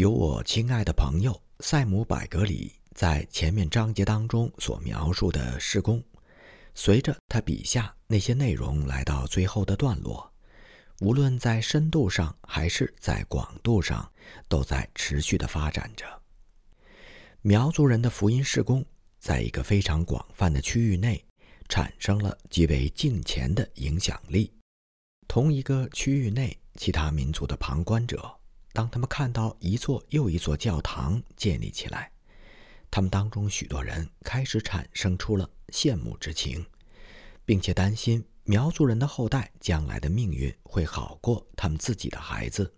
由我亲爱的朋友塞姆·百格里在前面章节当中所描述的施工，随着他笔下那些内容来到最后的段落，无论在深度上还是在广度上，都在持续的发展着。苗族人的福音施工，在一个非常广泛的区域内，产生了极为近前的影响力。同一个区域内，其他民族的旁观者，当他们看到一座又一座教堂建立起来，他们当中许多人开始产生出了羡慕之情，并且担心苗族人的后代将来的命运会好过他们自己的孩子。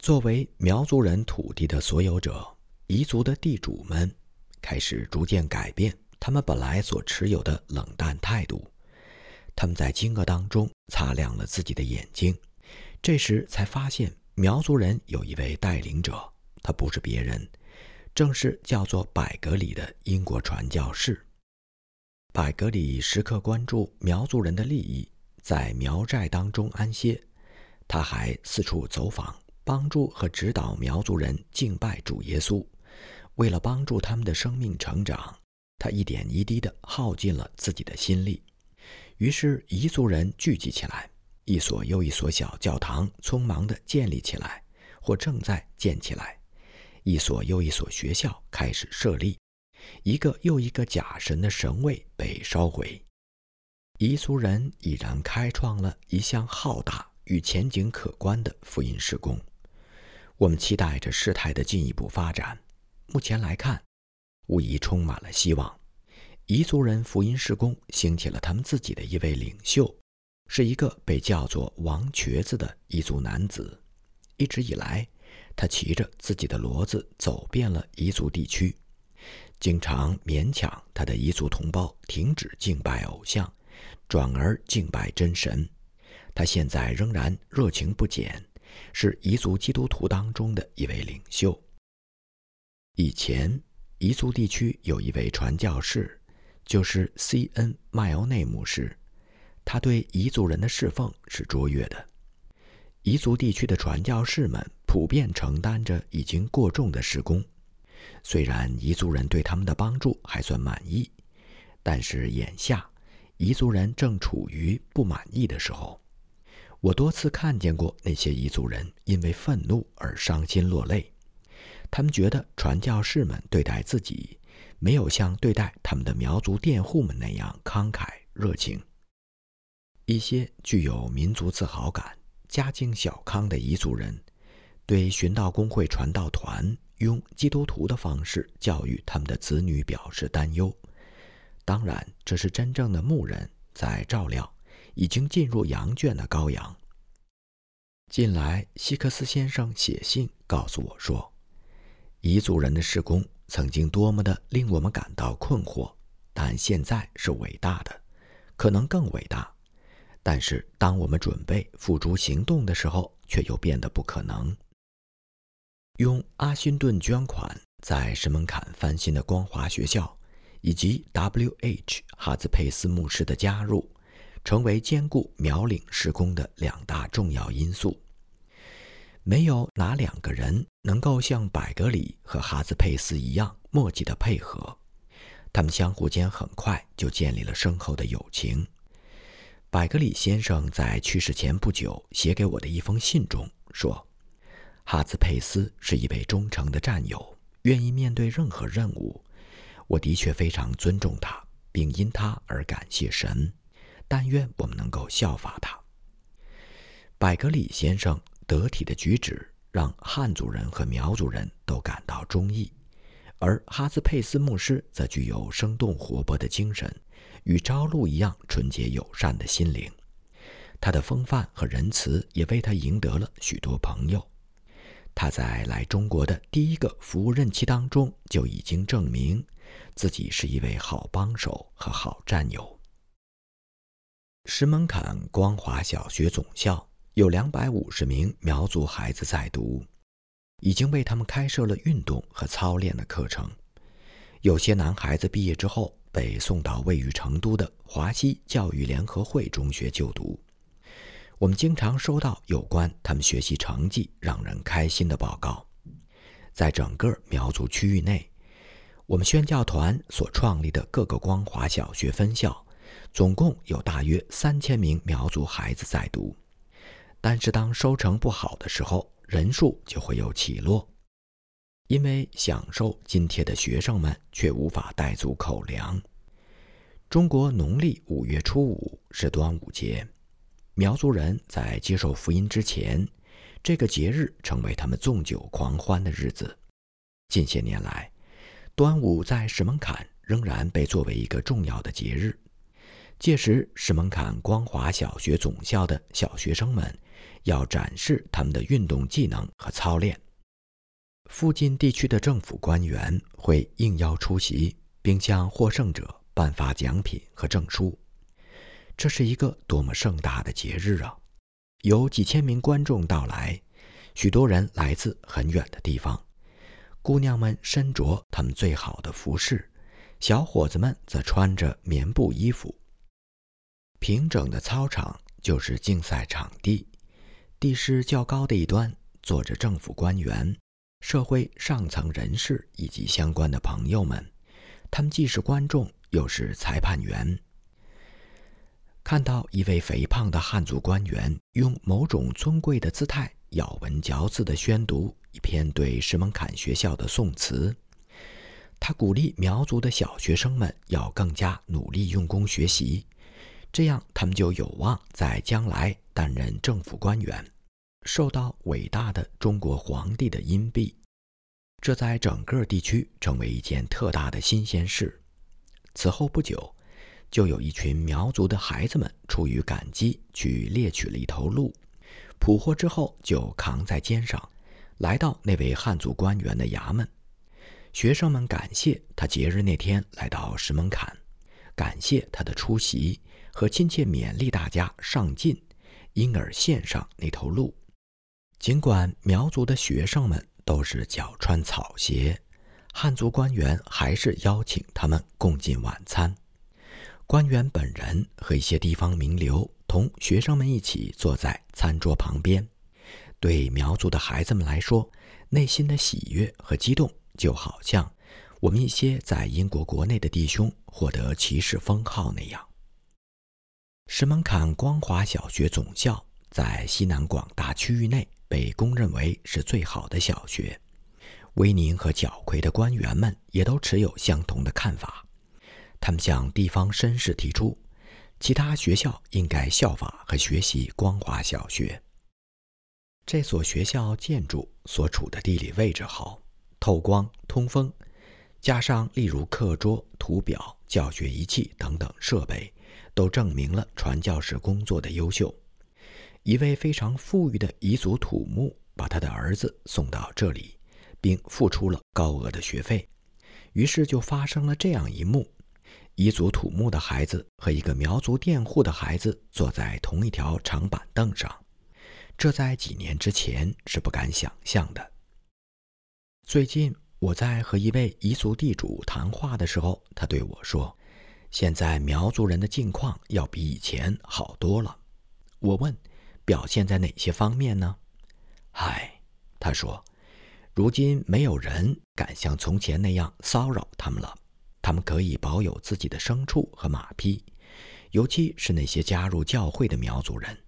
作为苗族人土地的所有者。彝族的地主们开始逐渐改变他们本来所持有的冷淡态度，他们在惊愕当中擦亮了自己的眼睛，这时才发现苗族人有一位带领者，他不是别人，正是叫做百格里的英国传教士。百格里时刻关注苗族人的利益，在苗寨当中安歇，他还四处走访，帮助和指导苗族人敬拜主耶稣。为了帮助他们的生命成长，他一点一滴地耗尽了自己的心力。于是，彝族人聚集起来，一所又一所小教堂匆忙地建立起来，或正在建起来；一所又一所学校开始设立，一个又一个假神的神位被烧毁。彝族人已然开创了一项浩大与前景可观的福音施工。我们期待着事态的进一步发展。目前来看，无疑充满了希望。彝族人福音事工兴起了他们自己的一位领袖，是一个被叫做王瘸子的彝族男子。一直以来，他骑着自己的骡子走遍了彝族地区，经常勉强他的彝族同胞停止敬拜偶像，转而敬拜真神。他现在仍然热情不减，是彝族基督徒当中的一位领袖。以前，彝族地区有一位传教士，就是 C.N. 麦欧内牧师。他对彝族人的侍奉是卓越的。彝族地区的传教士们普遍承担着已经过重的施工，虽然彝族人对他们的帮助还算满意，但是眼下，彝族人正处于不满意的时候。我多次看见过那些彝族人因为愤怒而伤心落泪。他们觉得传教士们对待自己，没有像对待他们的苗族佃户们那样慷慨热情。一些具有民族自豪感、家境小康的彝族人，对寻道公会传道团用基督徒的方式教育他们的子女表示担忧。当然，这是真正的牧人在照料已经进入羊圈的羔羊。近来，希克斯先生写信告诉我说。彝族人的施工曾经多么的令我们感到困惑，但现在是伟大的，可能更伟大。但是当我们准备付诸行动的时候，却又变得不可能。用阿辛顿捐款在石门坎翻新的光华学校，以及 W.H. 哈兹佩斯牧师的加入，成为兼顾苗岭施工的两大重要因素。没有哪两个人能够像百格里和哈兹佩斯一样默契的配合，他们相互间很快就建立了深厚的友情。百格里先生在去世前不久写给我的一封信中说：“哈兹佩斯是一位忠诚的战友，愿意面对任何任务。我的确非常尊重他，并因他而感谢神。但愿我们能够效法他。”百格里先生。得体的举止让汉族人和苗族人都感到中意，而哈兹佩斯牧师则具有生动活泼的精神，与朝露一样纯洁友善的心灵。他的风范和仁慈也为他赢得了许多朋友。他在来中国的第一个服务任期当中就已经证明自己是一位好帮手和好战友。石门坎光华小学总校。有两百五十名苗族孩子在读，已经为他们开设了运动和操练的课程。有些男孩子毕业之后被送到位于成都的华西教育联合会中学就读。我们经常收到有关他们学习成绩让人开心的报告。在整个苗族区域内，我们宣教团所创立的各个光华小学分校，总共有大约三千名苗族孩子在读。但是当收成不好的时候，人数就会有起落，因为享受津贴的学生们却无法带足口粮。中国农历五月初五是端午节，苗族人在接受福音之前，这个节日成为他们纵酒狂欢的日子。近些年来，端午在石门坎仍然被作为一个重要的节日。届时，石门坎光华小学总校的小学生们要展示他们的运动技能和操练。附近地区的政府官员会应邀出席，并向获胜者。颁发奖品和证书，这是一个多么盛大的节日啊！有几千名观众到来，许多人来自很远的地方。姑娘们身着她们最好的服饰，小伙子们则穿着棉布衣服。平整的操场就是竞赛场地，地势较高的一端坐着政府官员、社会上层人士以及相关的朋友们，他们既是观众。又是裁判员，看到一位肥胖的汉族官员用某种尊贵的姿态咬文嚼字地宣读一篇对石门坎学校的宋词，他鼓励苗族的小学生们要更加努力用功学习，这样他们就有望在将来担任政府官员，受到伟大的中国皇帝的荫庇。这在整个地区成为一件特大的新鲜事。此后不久，就有一群苗族的孩子们出于感激，去猎取了一头鹿，捕获之后就扛在肩上，来到那位汉族官员的衙门。学生们感谢他节日那天来到石门坎，感谢他的出席和亲切勉励大家上进，因而献上那头鹿。尽管苗族的学生们都是脚穿草鞋。汉族官员还是邀请他们共进晚餐。官员本人和一些地方名流同学生们一起坐在餐桌旁边。对苗族的孩子们来说，内心的喜悦和激动，就好像我们一些在英国国内的弟兄获得骑士封号那样。石门坎光华小学总校在西南广大区域内被公认为是最好的小学。威宁和角奎的官员们也都持有相同的看法。他们向地方绅士提出，其他学校应该效法和学习光华小学。这所学校建筑所处的地理位置好，透光通风，加上例如课桌、图表、教学仪器等等设备，都证明了传教士工作的优秀。一位非常富裕的彝族土木把他的儿子送到这里。并付出了高额的学费，于是就发生了这样一幕：彝族土木的孩子和一个苗族佃户的孩子坐在同一条长板凳上，这在几年之前是不敢想象的。最近我在和一位彝族地主谈话的时候，他对我说：“现在苗族人的境况要比以前好多了。”我问：“表现在哪些方面呢？”“唉，他说。”如今没有人敢像从前那样骚扰他们了，他们可以保有自己的牲畜和马匹，尤其是那些加入教会的苗族人。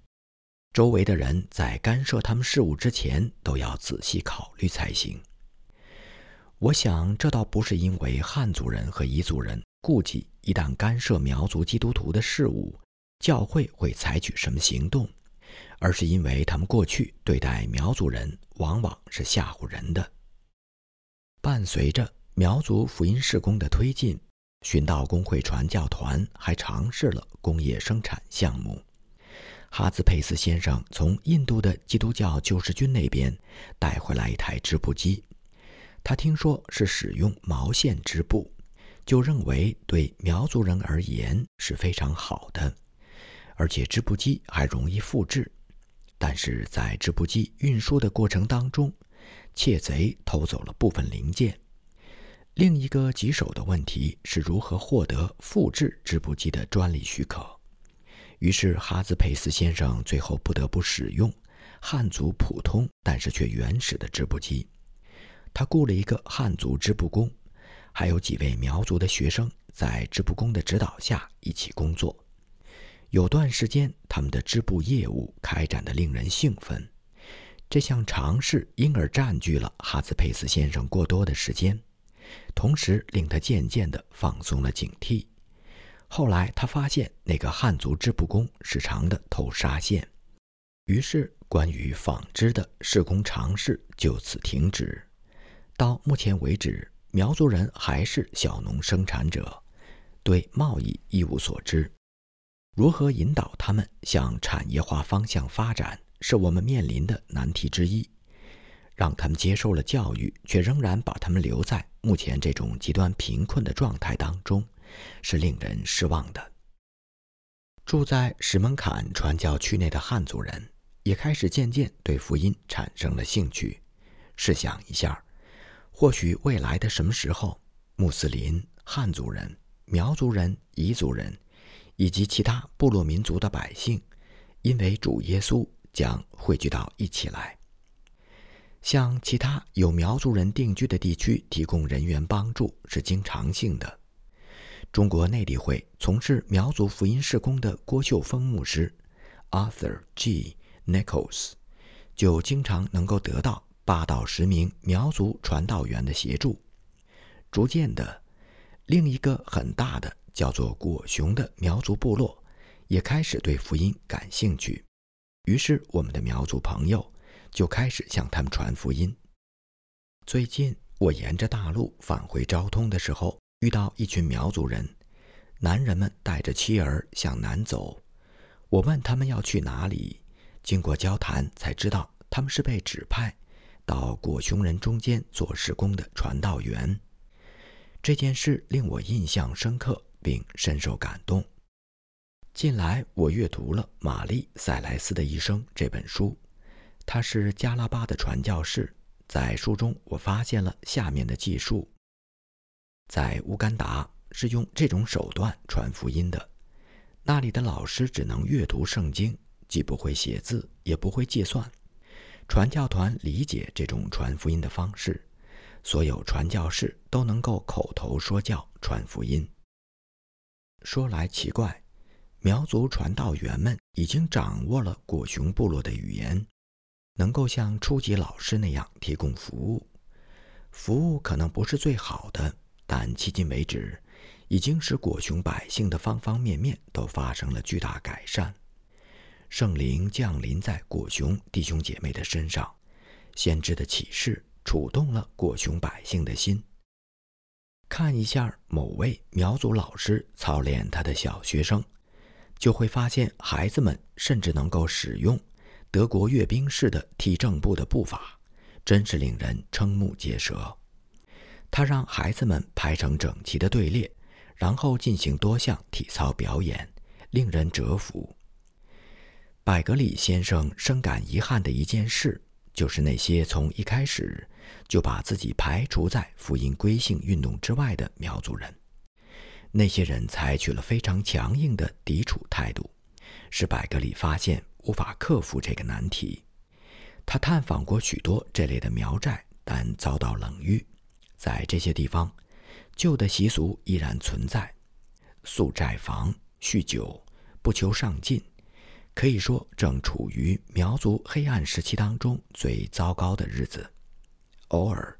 周围的人在干涉他们事务之前，都要仔细考虑才行。我想，这倒不是因为汉族人和彝族人顾忌一旦干涉苗族基督徒的事务，教会会采取什么行动。而是因为他们过去对待苗族人往往是吓唬人的。伴随着苗族福音事工的推进，寻道工会传教团还尝试了工业生产项目。哈兹佩斯先生从印度的基督教救世军那边带回来一台织布机，他听说是使用毛线织布，就认为对苗族人而言是非常好的。而且织布机还容易复制，但是在织布机运输的过程当中，窃贼偷走了部分零件。另一个棘手的问题是如何获得复制织布机的专利许可。于是哈兹佩斯先生最后不得不使用汉族普通但是却原始的织布机。他雇了一个汉族织布工，还有几位苗族的学生在织布工的指导下一起工作。有段时间，他们的织布业务开展的令人兴奋。这项尝试因而占据了哈兹佩斯先生过多的时间，同时令他渐渐地放松了警惕。后来，他发现那个汉族织布工是长的透纱线，于是关于纺织的施工尝试就此停止。到目前为止，苗族人还是小农生产者，对贸易一无所知。如何引导他们向产业化方向发展？是我们面临的难题之一。让他们接受了教育，却仍然把他们留在目前这种极端贫困的状态当中，是令人失望的。住在石门坎传教区内的汉族人也开始渐渐对福音产生了兴趣。试想一下，或许未来的什么时候，穆斯林、汉族人、苗族人、彝族人以及其他部落民族的百姓，因为主耶稣。将汇聚到一起来，向其他有苗族人定居的地区提供人员帮助是经常性的。中国内地会从事苗族福音事工的郭秀峰牧师 Arthur G. Nichols 就经常能够得到八到十名苗族传道员的协助。逐渐的，另一个很大的叫做果熊的苗族部落也开始对福音感兴趣。于是，我们的苗族朋友就开始向他们传福音。最近，我沿着大路返回昭通的时候，遇到一群苗族人，男人们带着妻儿向南走。我问他们要去哪里，经过交谈才知道他们是被指派到果熊人中间做施工的传道员。这件事令我印象深刻，并深受感动。近来，我阅读了玛丽·塞莱斯的一生这本书。他是加拉巴的传教士。在书中，我发现了下面的记述：在乌干达是用这种手段传福音的。那里的老师只能阅读圣经，既不会写字，也不会计算。传教团理解这种传福音的方式，所有传教士都能够口头说教传福音。说来奇怪。苗族传道员们已经掌握了果熊部落的语言，能够像初级老师那样提供服务。服务可能不是最好的，但迄今为止，已经使果熊百姓的方方面面都发生了巨大改善。圣灵降临在果熊弟兄姐妹的身上，先知的启示触动了果熊百姓的心。看一下某位苗族老师操练他的小学生。就会发现，孩子们甚至能够使用德国阅兵式的踢正步的步伐，真是令人瞠目结舌。他让孩子们排成整齐的队列，然后进行多项体操表演，令人折服。百格里先生深感遗憾的一件事，就是那些从一开始就把自己排除在福音归信运动之外的苗族人。那些人采取了非常强硬的抵触态度，使百格里发现无法克服这个难题。他探访过许多这类的苗寨，但遭到冷遇。在这些地方，旧的习俗依然存在：宿寨房、酗酒、不求上进，可以说正处于苗族黑暗时期当中最糟糕的日子。偶尔，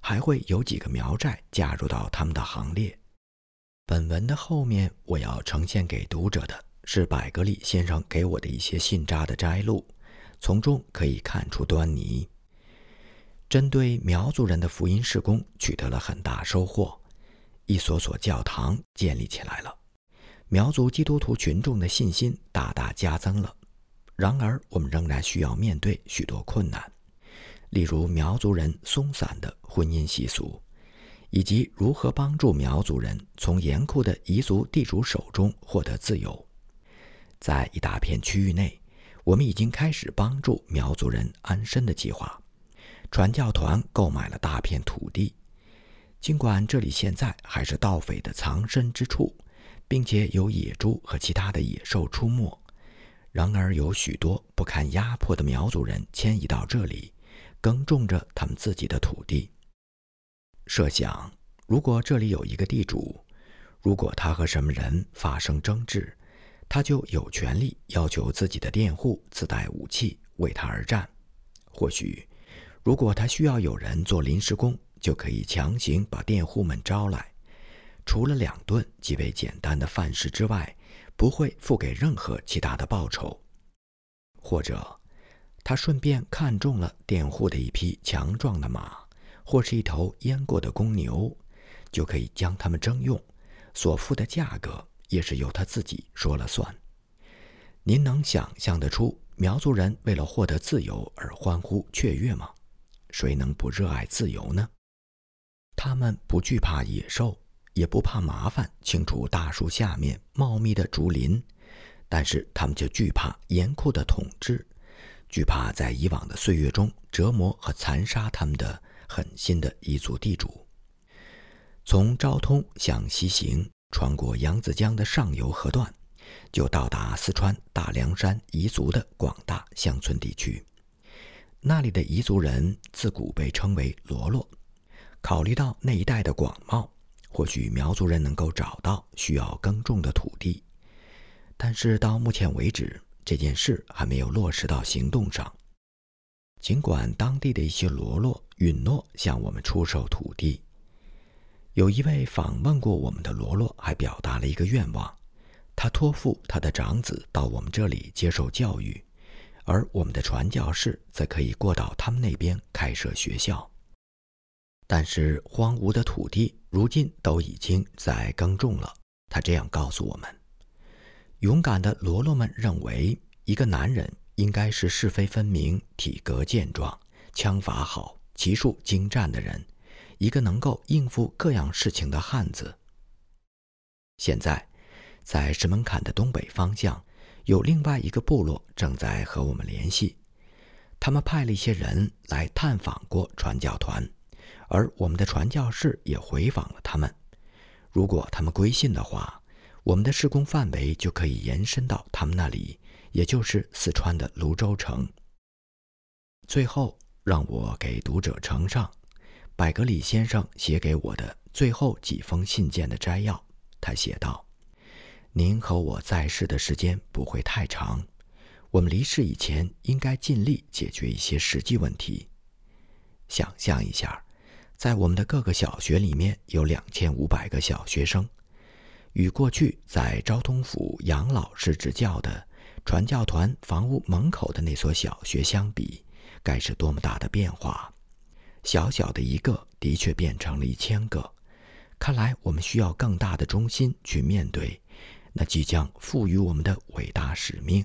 还会有几个苗寨加入到他们的行列。本文的后面，我要呈现给读者的是百格里先生给我的一些信札的摘录，从中可以看出端倪。针对苗族人的福音事工取得了很大收获，一所所教堂建立起来了，苗族基督徒群众的信心大大加增了。然而，我们仍然需要面对许多困难，例如苗族人松散的婚姻习俗。以及如何帮助苗族人从严酷的彝族地主手中获得自由，在一大片区域内，我们已经开始帮助苗族人安身的计划。传教团购买了大片土地，尽管这里现在还是盗匪的藏身之处，并且有野猪和其他的野兽出没，然而有许多不堪压迫的苗族人迁移到这里，耕种着他们自己的土地。设想，如果这里有一个地主，如果他和什么人发生争执，他就有权利要求自己的佃户自带武器为他而战。或许，如果他需要有人做临时工，就可以强行把佃户们招来，除了两顿极为简单的饭食之外，不会付给任何其他的报酬。或者，他顺便看中了佃户的一匹强壮的马。或是一头阉过的公牛，就可以将它们征用，所付的价格也是由他自己说了算。您能想象得出苗族人为了获得自由而欢呼雀跃吗？谁能不热爱自由呢？他们不惧怕野兽，也不怕麻烦清除大树下面茂密的竹林，但是他们就惧怕严酷的统治，惧怕在以往的岁月中折磨和残杀他们的。狠心的彝族地主，从昭通向西行，穿过扬子江的上游河段，就到达四川大凉山彝族的广大乡村地区。那里的彝族人自古被称为“罗罗”。考虑到那一带的广袤，或许苗族人能够找到需要耕种的土地，但是到目前为止，这件事还没有落实到行动上。尽管当地的一些罗罗允诺向我们出售土地，有一位访问过我们的罗罗还表达了一个愿望，他托付他的长子到我们这里接受教育，而我们的传教士则可以过到他们那边开设学校。但是荒芜的土地如今都已经在耕种了。他这样告诉我们：勇敢的罗罗们认为，一个男人。应该是是非分明、体格健壮、枪法好、骑术精湛的人，一个能够应付各样事情的汉子。现在，在石门坎的东北方向，有另外一个部落正在和我们联系。他们派了一些人来探访过传教团，而我们的传教士也回访了他们。如果他们归信的话，我们的施工范围就可以延伸到他们那里。也就是四川的泸州城。最后，让我给读者呈上百格里先生写给我的最后几封信件的摘要。他写道：“您和我在世的时间不会太长，我们离世以前应该尽力解决一些实际问题。想象一下，在我们的各个小学里面有两千五百个小学生，与过去在昭通府杨老师执教的。”传教团房屋门口的那所小学相比，该是多么大的变化！小小的一个，的确变成了一千个。看来我们需要更大的中心去面对那即将赋予我们的伟大使命。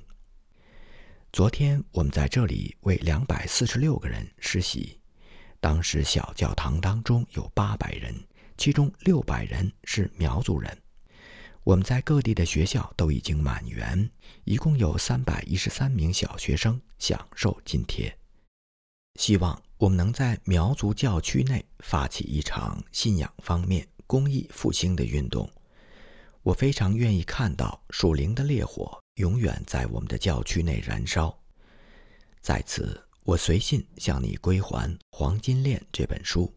昨天我们在这里为两百四十六个人施洗，当时小教堂当中有八百人，其中六百人是苗族人。我们在各地的学校都已经满员，一共有三百一十三名小学生享受津贴。希望我们能在苗族教区内发起一场信仰方面公益复兴的运动。我非常愿意看到属灵的烈火永远在我们的教区内燃烧。在此，我随信向你归还《黄金链》这本书。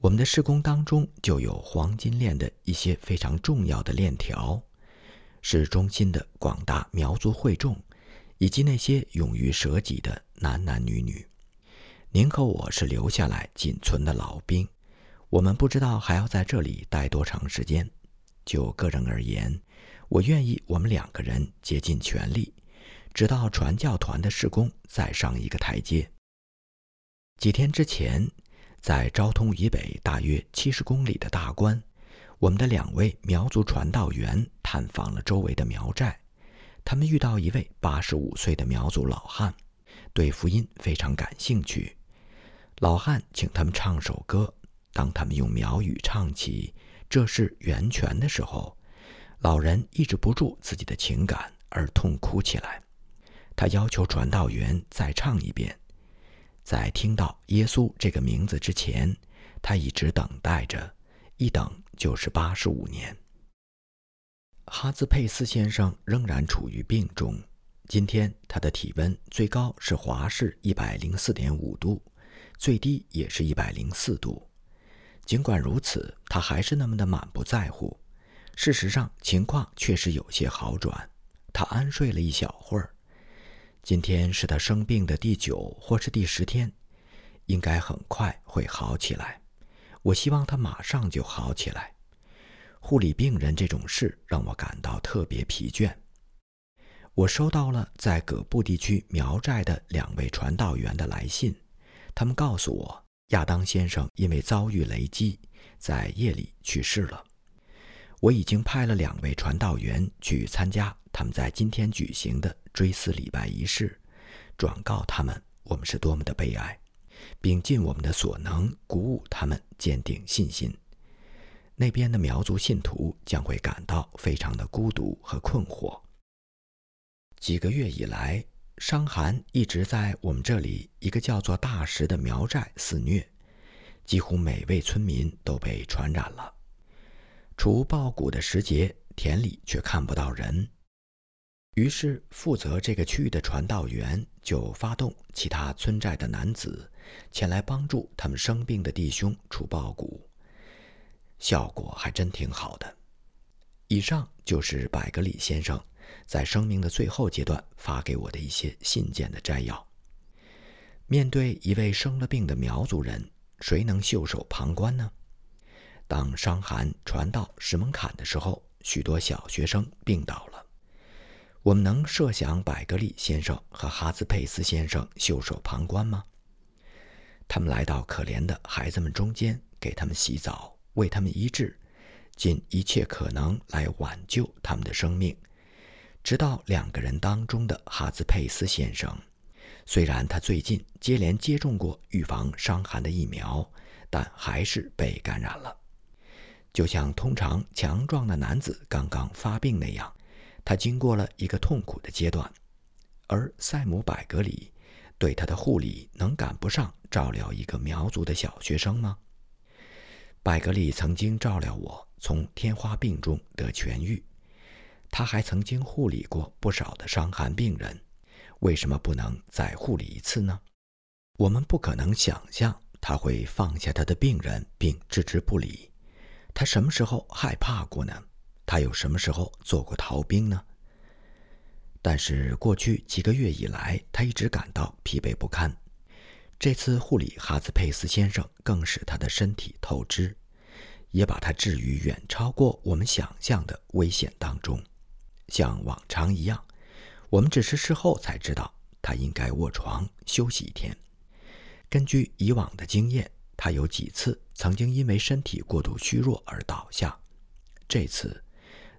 我们的施工当中就有黄金链的一些非常重要的链条，是中心的广大苗族会众，以及那些勇于舍己的男男女女。您和我是留下来仅存的老兵，我们不知道还要在这里待多长时间。就个人而言，我愿意我们两个人竭尽全力，直到传教团的施工再上一个台阶。几天之前。在昭通以北大约七十公里的大关，我们的两位苗族传道员探访了周围的苗寨。他们遇到一位八十五岁的苗族老汉，对福音非常感兴趣。老汉请他们唱首歌。当他们用苗语唱起“这是源泉”的时候，老人抑制不住自己的情感而痛哭起来。他要求传道员再唱一遍。在听到耶稣这个名字之前，他一直等待着，一等就是八十五年。哈兹佩斯先生仍然处于病中，今天他的体温最高是华氏一百零四点五度，最低也是一百零四度。尽管如此，他还是那么的满不在乎。事实上，情况确实有些好转。他安睡了一小会儿。今天是他生病的第九或是第十天，应该很快会好起来。我希望他马上就好起来。护理病人这种事让我感到特别疲倦。我收到了在葛布地区苗寨的两位传道员的来信，他们告诉我，亚当先生因为遭遇雷击，在夜里去世了。我已经派了两位传道员去参加他们在今天举行的追思礼拜仪式，转告他们我们是多么的悲哀，并尽我们的所能鼓舞他们坚定信心。那边的苗族信徒将会感到非常的孤独和困惑。几个月以来，伤寒一直在我们这里一个叫做大石的苗寨肆虐，几乎每位村民都被传染了。除报谷的时节，田里却看不到人。于是，负责这个区域的传道员就发动其他村寨的男子前来帮助他们生病的弟兄除报谷，效果还真挺好的。以上就是百格里先生在生命的最后阶段发给我的一些信件的摘要。面对一位生了病的苗族人，谁能袖手旁观呢？当伤寒传到石门坎的时候，许多小学生病倒了。我们能设想百格利先生和哈兹佩斯先生袖手旁观吗？他们来到可怜的孩子们中间，给他们洗澡，为他们医治，尽一切可能来挽救他们的生命。直到两个人当中的哈兹佩斯先生，虽然他最近接连接种过预防伤寒的疫苗，但还是被感染了。就像通常强壮的男子刚刚发病那样，他经过了一个痛苦的阶段。而塞姆·百格里对他的护理能赶不上照料一个苗族的小学生吗？百格里曾经照料我从天花病中得痊愈，他还曾经护理过不少的伤寒病人，为什么不能再护理一次呢？我们不可能想象他会放下他的病人并置之不理。他什么时候害怕过呢？他又什么时候做过逃兵呢？但是过去几个月以来，他一直感到疲惫不堪。这次护理哈兹佩斯先生更使他的身体透支，也把他置于远超过我们想象的危险当中。像往常一样，我们只是事后才知道他应该卧床休息一天。根据以往的经验。他有几次曾经因为身体过度虚弱而倒下。这次，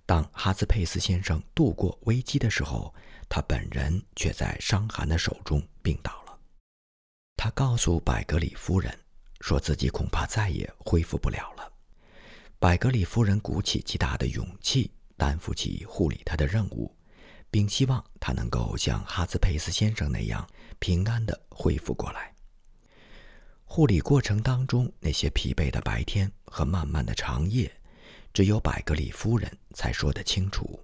当哈兹佩斯先生度过危机的时候，他本人却在伤寒的手中病倒了。他告诉百格里夫人，说自己恐怕再也恢复不了了。百格里夫人鼓起极大的勇气，担负起护理他的任务，并希望他能够像哈兹佩斯先生那样平安地恢复过来。护理过程当中，那些疲惫的白天和漫漫的长夜，只有百格里夫人才说得清楚。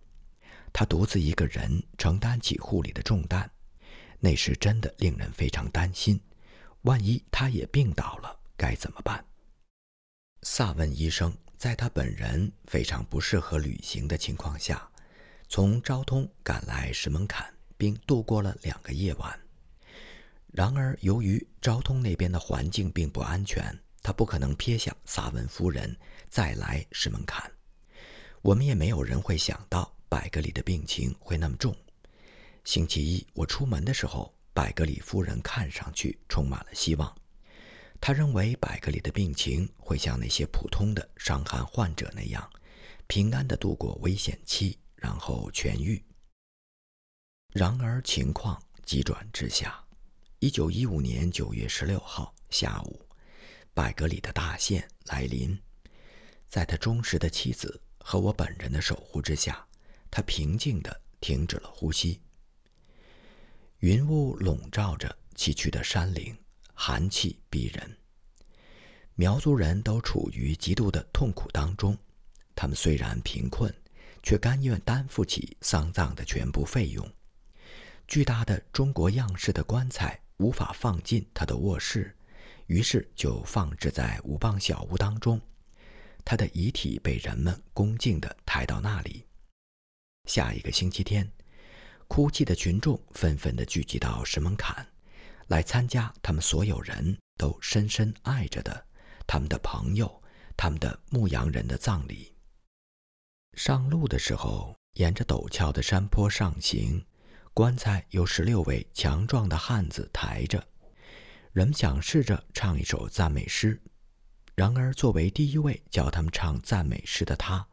她独自一个人承担起护理的重担，那时真的令人非常担心。万一她也病倒了，该怎么办？萨文医生在他本人非常不适合旅行的情况下，从昭通赶来石门坎，并度过了两个夜晚。然而，由于昭通那边的环境并不安全，他不可能撇下萨文夫人再来石门坎。我们也没有人会想到百格里的病情会那么重。星期一我出门的时候，百格里夫人看上去充满了希望。他认为百格里的病情会像那些普通的伤寒患者那样，平安地度过危险期，然后痊愈。然而，情况急转直下。一九一五年九月十六号下午，百格里的大限来临。在他忠实的妻子和我本人的守护之下，他平静地停止了呼吸。云雾笼罩着崎岖的山岭，寒气逼人。苗族人都处于极度的痛苦当中。他们虽然贫困，却甘愿担负起丧葬的全部费用。巨大的中国样式的棺材。无法放进他的卧室，于是就放置在五磅小屋当中。他的遗体被人们恭敬地抬到那里。下一个星期天，哭泣的群众纷纷地聚集到石门坎，来参加他们所有人都深深爱着的他们的朋友、他们的牧羊人的葬礼。上路的时候，沿着陡峭的山坡上行，棺材由十六位强壮的汉子抬着。人们想试着唱一首赞美诗。然而，作为第一位教他们唱赞美诗的他，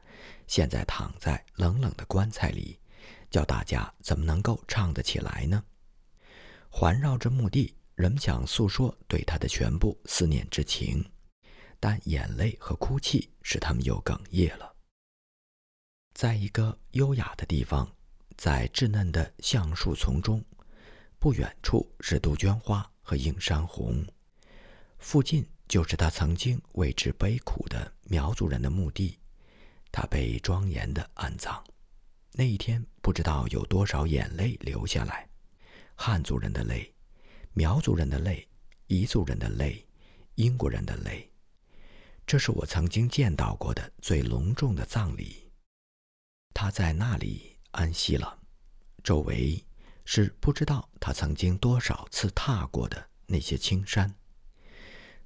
现在躺在冷冷的棺材里，叫大家怎么能够唱得起来呢？环绕着墓地，人们想诉说对他的全部思念之情，但眼泪和哭泣使他们又哽咽了。在一个优雅的地方，在稚嫩的橡树丛中，不远处是杜鹃花和映山红，附近。就是他曾经为之悲苦的苗族人的墓地，他被庄严的安葬。那一天，不知道有多少眼泪流下来，汉族人的泪，苗族人的泪，彝族人的泪，英国人的泪。这是我曾经见到过的最隆重的葬礼。他在那里安息了，周围是不知道他曾经多少次踏过的那些青山。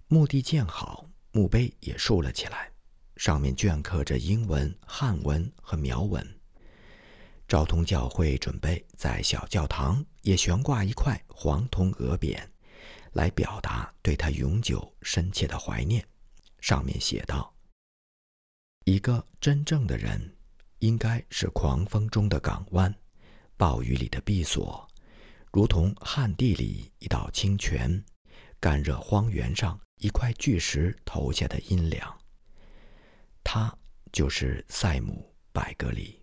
墓地建好，墓碑也竖了起来，上面镌刻着英文、汉文和苗文。昭通教会准备在小教堂也悬挂一块黄铜额匾，来表达对他永久深切的怀念。上面写道：“一个真正的人，应该是狂风中的港湾，暴雨里的避所，如同旱地里一道清泉，干热荒原上。”一块巨石投下的阴凉。他就是塞姆·百格里。